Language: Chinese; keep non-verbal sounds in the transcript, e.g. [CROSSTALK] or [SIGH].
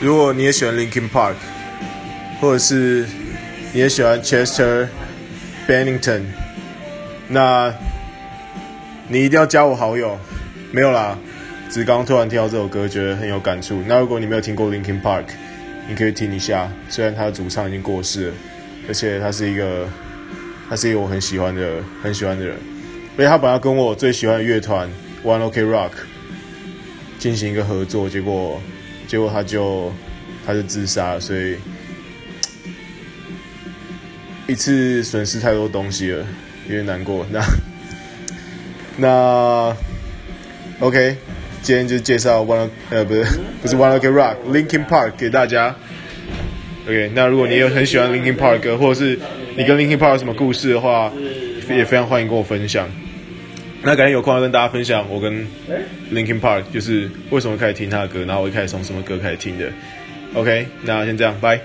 如果你也喜欢 Linkin Park，或者是你也喜欢 Chester Bennington，那你一定要加我好友。没有啦，只是刚突然听到这首歌，觉得很有感触。那如果你没有听过 Linkin Park，你可以听一下。虽然他的主唱已经过世了，而且他是一个，他是一个我很喜欢的、很喜欢的人。而且他本来跟我最喜欢的乐团 One Ok Rock 进行一个合作，结果。结果他就，他就自杀，所以一次损失太多东西了，有点难过。那 [LAUGHS] 那 OK，今天就介绍 One 呃不是 [LAUGHS] 不是 One Ok Rock，Linkin Park 给大家。OK，那如果你有很喜欢 Linkin Park，或者是你跟 Linkin Park 有什么故事的话，也非常欢迎跟我分享。那改天有空要跟大家分享我跟 Linkin Park 就是为什么开始听他的歌，然后我一开始从什么歌开始听的。OK，那先这样，拜。